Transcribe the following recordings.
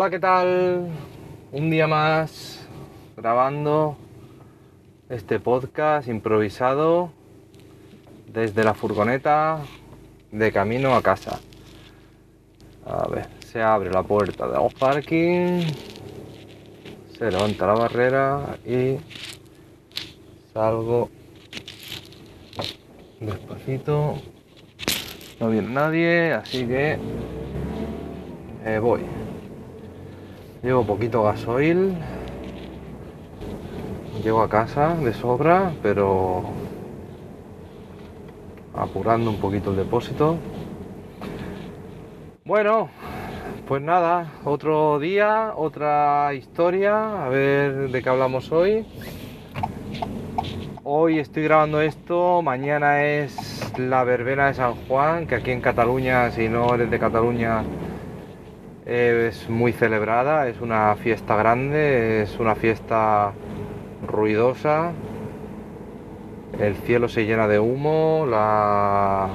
Hola, ¿qué tal? Un día más grabando este podcast improvisado desde la furgoneta de camino a casa. A ver, se abre la puerta de los parking, se levanta la barrera y salgo despacito. No viene nadie, así que eh, voy. Llevo poquito gasoil. Llego a casa de sobra, pero apurando un poquito el depósito. Bueno, pues nada, otro día, otra historia, a ver de qué hablamos hoy. Hoy estoy grabando esto, mañana es la verbena de San Juan, que aquí en Cataluña, si no eres de Cataluña, es muy celebrada, es una fiesta grande, es una fiesta ruidosa, el cielo se llena de humo, la,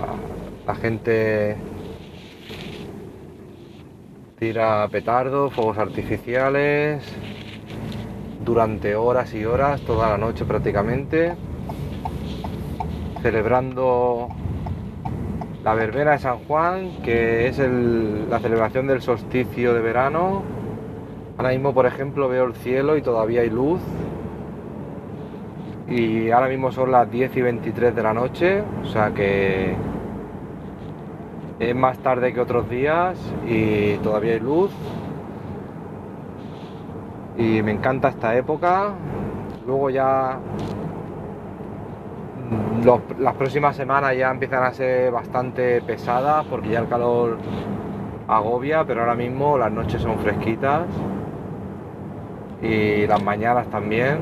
gente tira petardos, fuegos artificiales, durante horas y horas, toda la noche prácticamente, celebrando la verbena de San Juan, que es la celebración del solsticio de verano. Ahora mismo, por ejemplo, veo el cielo y todavía hay luz. Y ahora mismo son las 10 y 23 de la noche, o sea que es más tarde que otros días y todavía hay luz. Y me encanta esta época. Luego ya las próximas semanas ya empiezan a ser bastante pesadas porque ya el calor agobia, pero ahora mismo las noches son fresquitas y las mañanas también.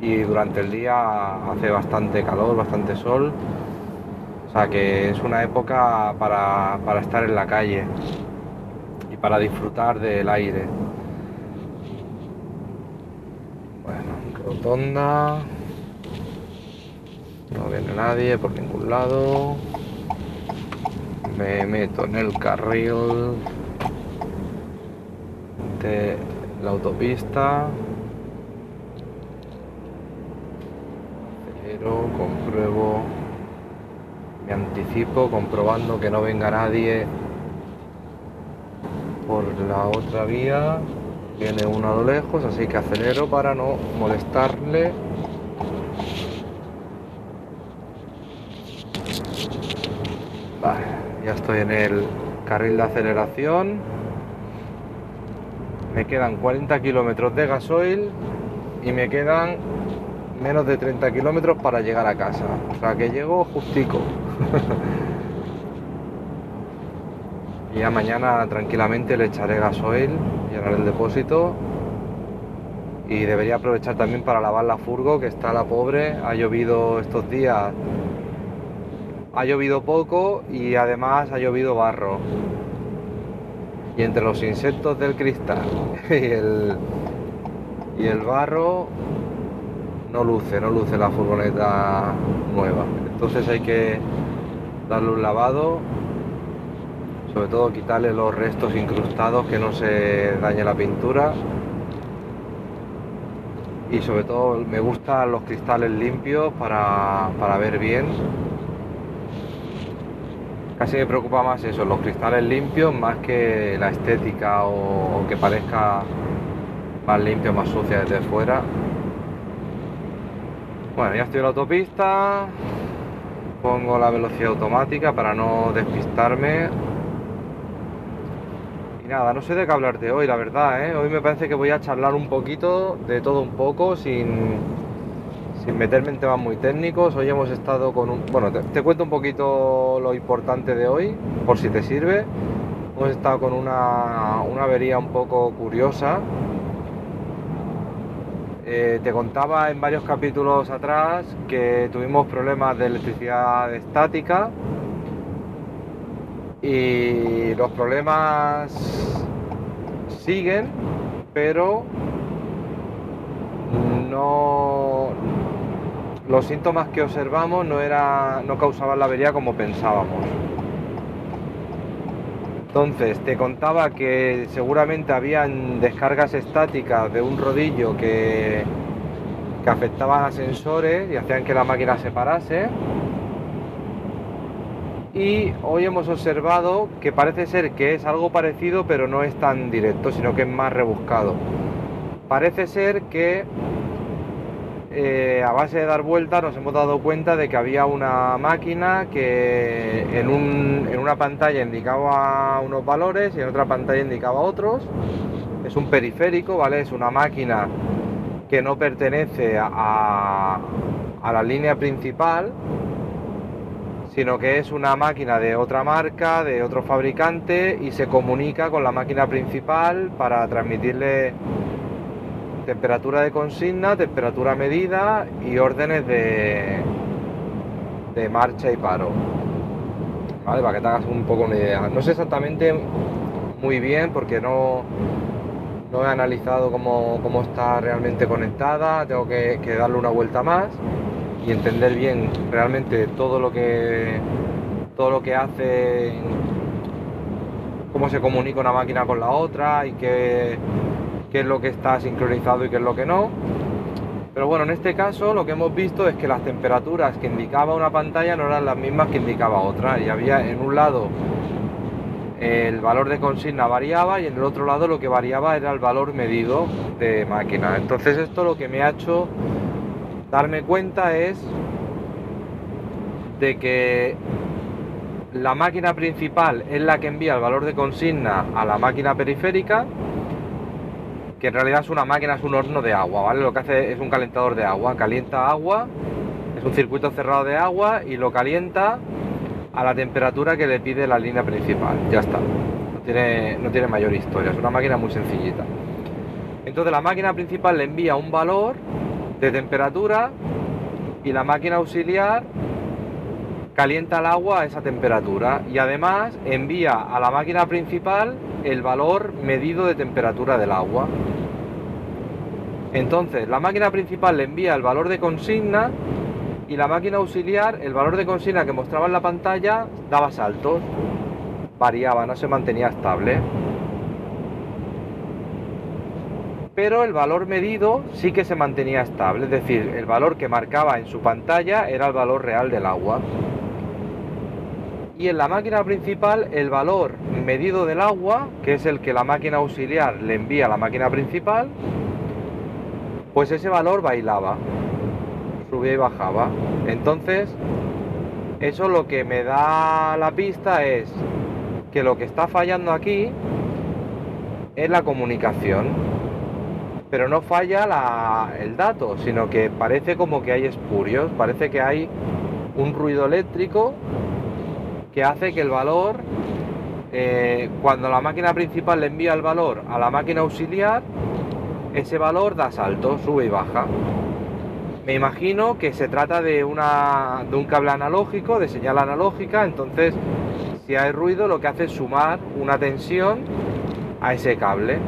Y durante el día hace bastante calor, bastante sol. O sea que es una época para, para estar en la calle y para disfrutar del aire. Bueno, rotonda. No viene nadie por ningún lado. Me meto en el carril de la autopista. Acelero, compruebo, me anticipo comprobando que no venga nadie por la otra vía. Viene uno a lo lejos, así que acelero para no molestarle ya estoy en el carril de aceleración. Me quedan 40 kilómetros de gasoil y me quedan menos de 30 kilómetros para llegar a casa. O sea que llego justico. y ya mañana tranquilamente le echaré gasoil, llenaré el depósito. Y debería aprovechar también para lavar la furgo, que está la pobre. Ha llovido estos días ha llovido poco y además ha llovido barro. Y entre los insectos del cristal y el, y el barro no luce, no luce la furgoneta nueva. Entonces hay que darle un lavado, sobre todo quitarle los restos incrustados que no se dañe la pintura. Y sobre todo me gustan los cristales limpios para, para ver bien Casi me preocupa más eso, los cristales limpios más que la estética o, que parezca más limpio, más sucia desde fuera. Bueno, ya estoy en la autopista, pongo la velocidad automática para no despistarme. Y nada, no sé de qué hablarte hoy, la verdad, ¿eh? Hoy me parece que voy a charlar un poquito de todo un poco, sin, sin meterme en temas muy técnicos, hoy hemos estado con un... Bueno, te, cuento un poquito lo importante de hoy, por si te sirve. Hemos estado con una, avería un poco curiosa. Eh, te contaba en varios capítulos atrás que tuvimos problemas de electricidad estática y los problemas siguen, pero no, los síntomas que observamos no, era, no causaban la avería como pensábamos. Entonces te contaba que seguramente habían descargas estáticas de un rodillo que, que afectaban a sensores y hacían que la máquina se parase. Y hoy hemos observado que parece ser que es algo parecido pero no es tan directo, sino que es más rebuscado. Parece ser que eh, a base de dar vueltas nos hemos dado cuenta de que había una máquina que en, una pantalla indicaba unos valores y en otra pantalla indicaba otros. Es un periférico, ¿vale? Es una máquina que no pertenece a, a la línea principal, sino que es una máquina de otra marca, de otro fabricante y se comunica con la máquina principal para transmitirle temperatura de consigna, temperatura medida y órdenes de, de marcha y paro. ¿Vale? Para que te hagas un poco una idea. No sé exactamente muy bien porque no, no he analizado cómo, está realmente conectada, tengo que, que, darle una vuelta más y entender bien realmente todo lo que todo lo que hace cómo se comunica una máquina con la otra y qué, qué es lo que está sincronizado y qué es lo que no. Pero bueno, en este caso lo que hemos visto es que las temperaturas que indicaba una pantalla no eran las mismas que indicaba otra. Y había en un lado el valor de consigna variaba y en el otro lado lo que variaba era el valor medido de máquina. Entonces esto lo que me ha hecho darme cuenta es de que la máquina principal es la que envía el valor de consigna a la máquina periférica en realidad es una máquina, es un horno de agua, ¿vale? Lo que hace es un calentador de agua, calienta agua, es un circuito cerrado de agua y lo calienta a la temperatura que le pide la línea principal, ya está. No tiene, no tiene mayor historia, es una máquina muy sencillita. Entonces la máquina principal le envía un valor de temperatura y la máquina auxiliar calienta el agua a esa temperatura y además envía a la máquina principal el valor medido de temperatura del agua. Entonces, la máquina principal le envía el valor de consigna y la máquina auxiliar, el valor de consigna que mostraba en la pantalla, daba saltos, variaba, no se mantenía estable. Pero el valor medido sí que se mantenía estable, es decir, el valor que marcaba en su pantalla era el valor real del agua y en la máquina principal el valor medido del agua, que es el que la máquina auxiliar le envía a la máquina principal, pues ese valor bailaba, subía y bajaba. Entonces, eso lo que me da la pista es que lo que está fallando aquí es la comunicación. Pero no falla el dato, sino que parece como que hay espurios, parece que hay un ruido eléctrico que hace que el valor, eh, cuando la máquina principal le envía el valor a la máquina auxiliar, ese valor da salto, sube y baja. Me imagino que se trata de, una, de un cable analógico, de señal analógica, entonces si hay ruido lo que hace es sumar una tensión a ese cable.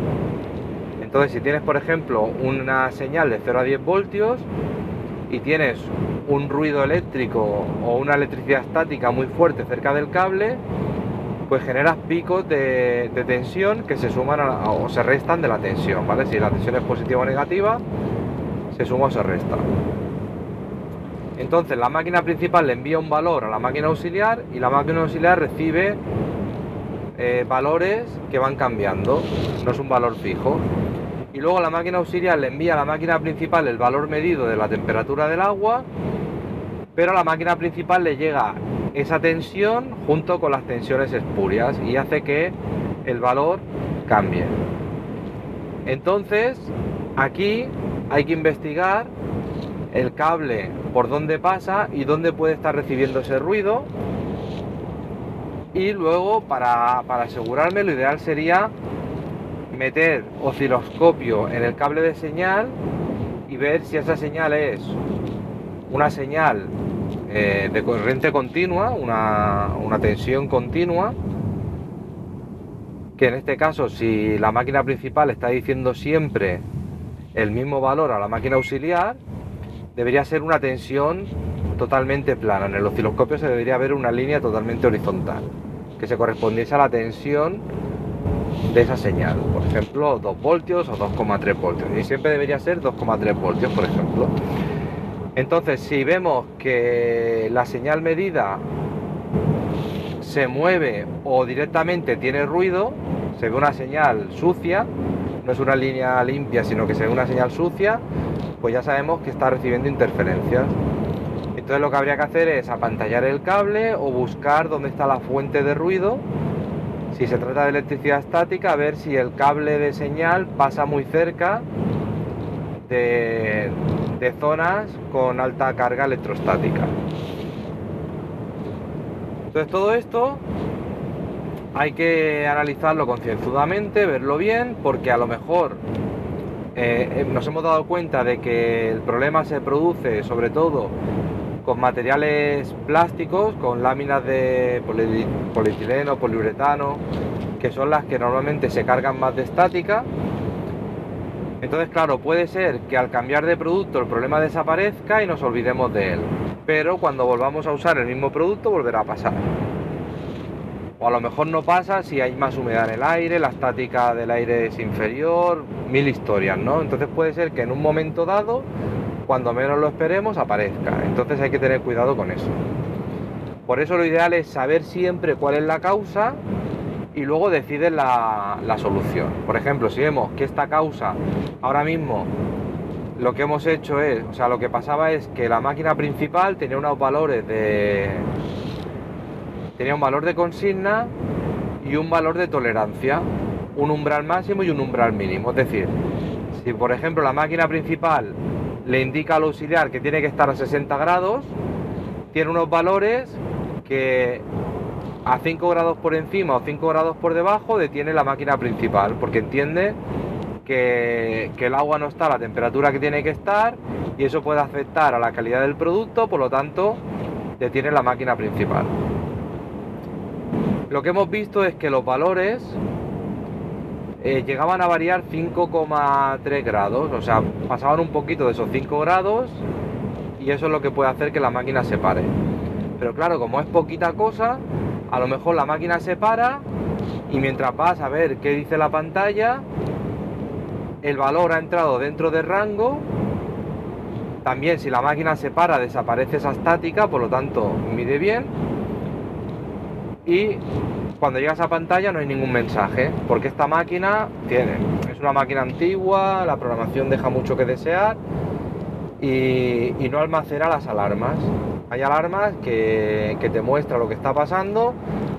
Entonces si tienes por ejemplo una señal de 0 a 10 voltios y tienes un ruido eléctrico o una electricidad estática muy fuerte cerca del cable, pues generas picos de, tensión que se suman o se restan de la tensión, ¿vale? Si la tensión es positiva o negativa, se suma o se resta. Entonces la máquina principal le envía un valor a la máquina auxiliar y la máquina auxiliar recibe eh, valores que van cambiando, no es un valor fijo y luego la máquina auxiliar le envía a la máquina principal el valor medido de la temperatura del agua, pero a la máquina principal le llega esa tensión junto con las tensiones espurias y hace que el valor cambie. Entonces, aquí hay que investigar el cable por dónde pasa y dónde puede estar recibiendo ese ruido. Y luego, para, para asegurarme, lo ideal sería meter osciloscopio en el cable de señal y ver si esa señal es una señal eh, de corriente continua, una, una tensión continua, que en este caso si la máquina principal está diciendo siempre el mismo valor a la máquina auxiliar, debería ser una tensión totalmente plana. En el osciloscopio se debería ver una línea totalmente horizontal. que se correspondiese a la tensión de esa señal. Por ejemplo, 2 voltios o 2,3 voltios. Y siempre debería ser 2,3 voltios, por ejemplo. Entonces, si vemos que la señal medida se mueve o directamente tiene ruido, se ve una señal sucia, no es una línea limpia, sino que se ve una señal sucia, pues ya sabemos que está recibiendo interferencias. Entonces lo que habría que hacer es apantallar el cable o buscar dónde está la fuente de ruido. Si se trata de electricidad estática, a ver si el cable de señal pasa muy cerca de, zonas con alta carga electrostática. Entonces todo esto hay que analizarlo concienzudamente, verlo bien, porque a lo mejor eh, eh, nos hemos dado cuenta de que el problema se produce sobre todo con materiales plásticos, con láminas de polietileno, poliuretano, que son las que normalmente se cargan más de estática. Entonces, claro, puede ser que al cambiar de producto el problema desaparezca y nos olvidemos de él. Pero cuando volvamos a usar el mismo producto volverá a pasar. O a lo mejor no pasa si hay más humedad en el aire, la estática del aire es inferior, mil historias, ¿no? Entonces puede ser que en un momento dado, cuando menos lo esperemos, aparezca. Entonces hay que tener cuidado con eso. Por eso lo ideal es saber siempre cuál es la causa y luego decidir la, la solución. Por ejemplo, si vemos que esta causa ahora mismo lo que hemos hecho es, o sea, lo que pasaba es que la máquina principal tenía unos valores de, tenía un valor de consigna y un valor de tolerancia, un umbral máximo y un umbral mínimo. Es decir, si por ejemplo la máquina principal le indica al auxiliar que tiene que estar a 60 grados, tiene unos valores que a 5 grados por encima o 5 grados por debajo detiene la máquina principal, porque entiende que, que, el agua no está a la temperatura que tiene que estar y eso puede afectar a la calidad del producto, por lo tanto detiene la máquina principal. Lo que hemos visto es que los valores eh, llegaban a variar 5,3 grados, o sea, pasaban un poquito de esos 5 grados y eso es lo que puede hacer que la máquina se pare. Pero claro, como es poquita cosa, a lo mejor la máquina se para y mientras vas a ver qué dice la pantalla, el valor ha entrado dentro del rango. También si la máquina se para desaparece esa estática, por lo tanto mide bien y cuando llegas a pantalla no hay ningún mensaje, porque esta máquina tiene, es una máquina antigua, la programación deja mucho que desear y, no almacena las alarmas. Hay alarmas que, que te muestra lo que está pasando,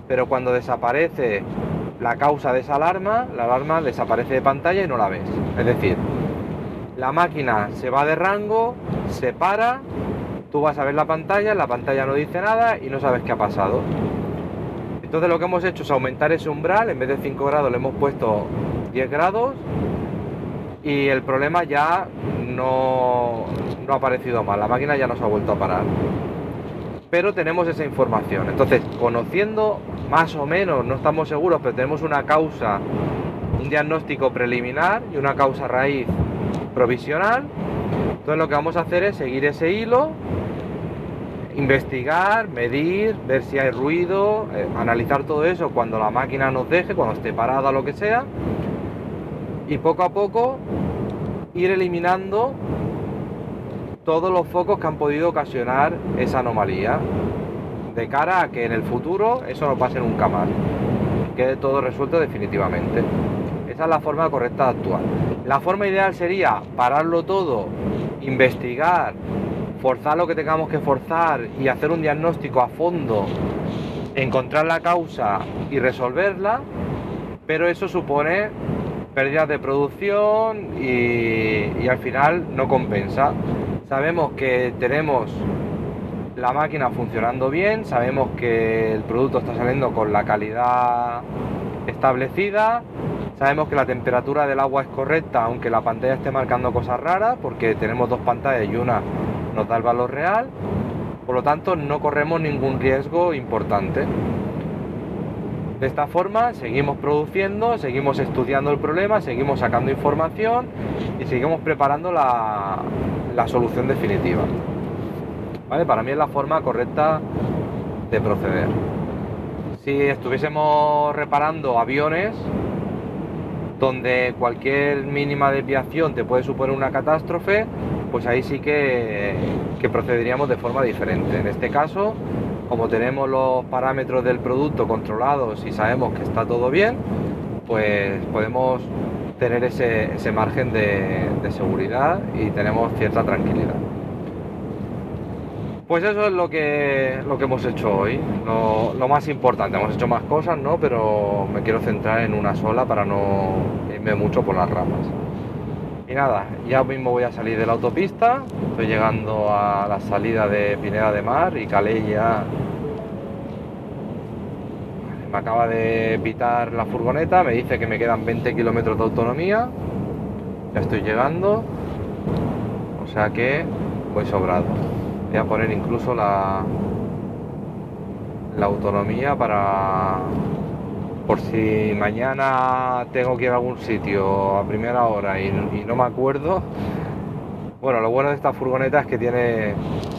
pero cuando desaparece la causa de esa alarma, la alarma desaparece de pantalla y no la ves. Es decir, la máquina se va de rango, se para, tú vas a ver la pantalla, la pantalla no dice nada y no sabes qué ha pasado. Entonces lo que hemos hecho es aumentar ese umbral, en vez de 5 grados le hemos puesto 10 grados. Y el problema ya no, ha aparecido mal, la máquina ya nos ha vuelto a parar. Pero tenemos esa información, entonces conociendo más o menos, no estamos seguros, pero tenemos una causa, un diagnóstico preliminar y una causa raíz provisional, entonces lo que vamos a hacer es seguir ese hilo investigar, medir, ver si hay ruido, eh, analizar todo eso cuando la máquina nos deje, cuando esté parada, lo que sea, y poco a poco ir eliminando todos los focos que han podido ocasionar esa anomalía, de cara a que en el futuro eso no pase nunca más, quede todo resuelto definitivamente. Esa es la forma correcta de actuar. La forma ideal sería pararlo todo, investigar, forzar lo que tengamos que forzar y hacer un diagnóstico a fondo, encontrar la causa y resolverla, pero eso supone pérdidas de producción y, al final no compensa. Sabemos que tenemos la máquina funcionando bien, sabemos que el producto está saliendo con la calidad establecida, sabemos que la temperatura del agua es correcta, aunque la pantalla esté marcando cosas raras, porque tenemos dos pantallas y una nos da el valor real, por lo tanto no corremos ningún riesgo importante. De esta forma seguimos produciendo, seguimos estudiando el problema, seguimos sacando información y seguimos preparando la, solución definitiva. ¿Vale? Para mí es la forma correcta de proceder. Si estuviésemos reparando aviones, donde cualquier mínima desviación te puede suponer una catástrofe, pues ahí sí que, procederíamos de forma diferente. En este caso, como tenemos los parámetros del producto controlados y sabemos que está todo bien, pues podemos tener ese, margen de, seguridad y tenemos cierta tranquilidad. Pues eso es lo que, lo hemos hecho hoy, lo, más importante. Hemos hecho más cosas, ¿no? Pero me quiero centrar en una sola para no irme mucho por las ramas. Y nada, ya mismo voy a salir de la autopista, estoy llegando a la salida de Pineda de Mar y Calella. Me acaba de pitar la furgoneta, me dice que me quedan 20 kilómetros de autonomía, ya estoy llegando, o sea que voy sobrado. Voy a poner incluso la, la autonomía para por si mañana tengo que ir a algún sitio a primera hora y, no me acuerdo. Bueno, lo bueno de esta furgoneta es que tiene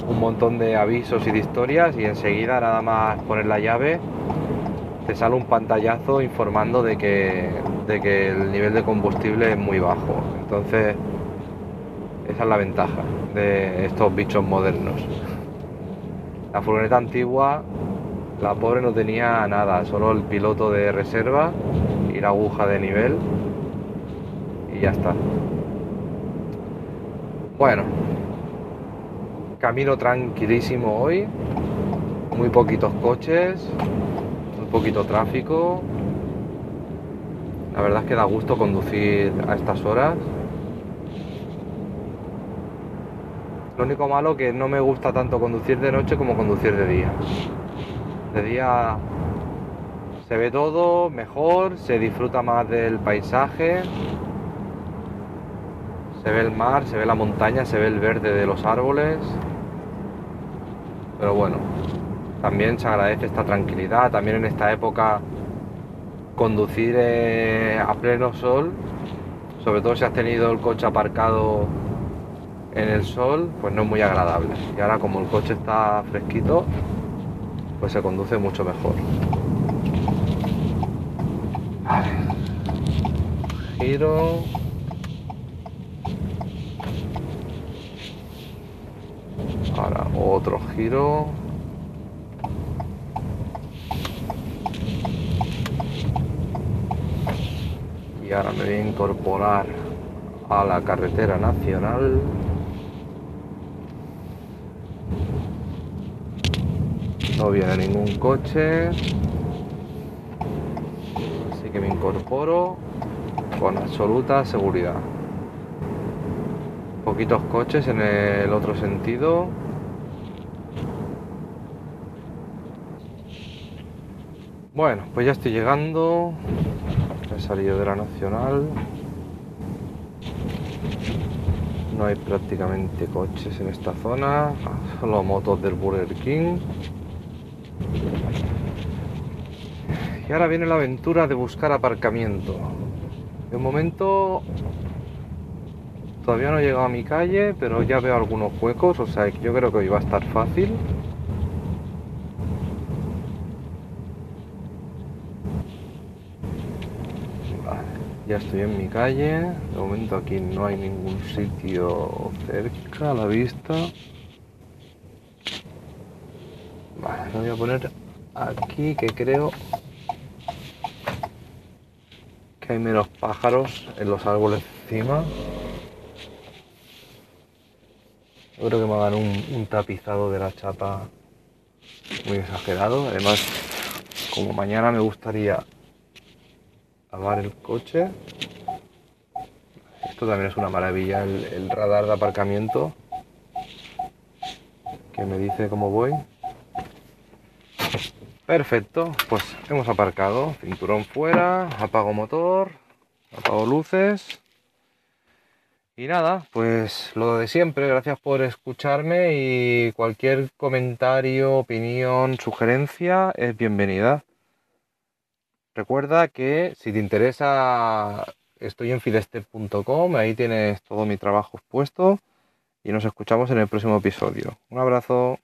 un montón de avisos y de historias y enseguida nada más poner la llave te sale un pantallazo informando de que, de que el nivel de combustible es muy bajo. Entonces, esa es la ventaja de estos bichos modernos. La furgoneta antigua la pobre no tenía nada, solo el piloto de reserva y la aguja de nivel. Y ya está. Bueno, camino tranquilísimo hoy. Muy poquitos coches, muy poquito tráfico. La verdad es que da gusto conducir a estas horas. Lo único malo que no me gusta tanto conducir de noche como conducir de día. De día se ve todo mejor, se disfruta más del paisaje, se ve el mar, se ve la montaña, se ve el verde de los árboles. Pero bueno, también se agradece esta tranquilidad, también en esta época conducir eh, a pleno sol, sobre todo si has tenido el coche aparcado en el sol, pues no es muy agradable. Y ahora como el coche está fresquito, pues se conduce mucho mejor. Giro. Ahora otro giro. Y ahora me voy a incorporar a la carretera nacional. No viene ningún coche. Así que me incorporo con absoluta seguridad. Poquitos coches en el otro sentido. Bueno, pues ya estoy llegando. He salido de la Nacional. No hay prácticamente coches en esta zona, solo motos del Burger King. Y ahora viene la aventura de buscar aparcamiento. De momento todavía no he llegado a mi calle, pero ya veo algunos huecos, o sea yo creo que hoy va a estar fácil. ya estoy en mi calle. De momento aquí no hay ningún sitio cerca a la vista. Vale, lo voy a poner aquí que creo hay menos pájaros en los árboles encima. Yo creo que me hagan un, un tapizado de la chapa muy exagerado. Además, como mañana me gustaría lavar el coche. Esto también es una maravilla, el, el radar de aparcamiento que me dice cómo voy. Perfecto, pues hemos aparcado, cinturón fuera, apago motor, apago luces. Y nada, pues lo de siempre, gracias por escucharme y cualquier comentario, opinión, sugerencia es bienvenida. Recuerda que si te interesa, estoy en fidestep.com, ahí tienes todo mi trabajo expuesto y nos escuchamos en el próximo episodio. Un abrazo.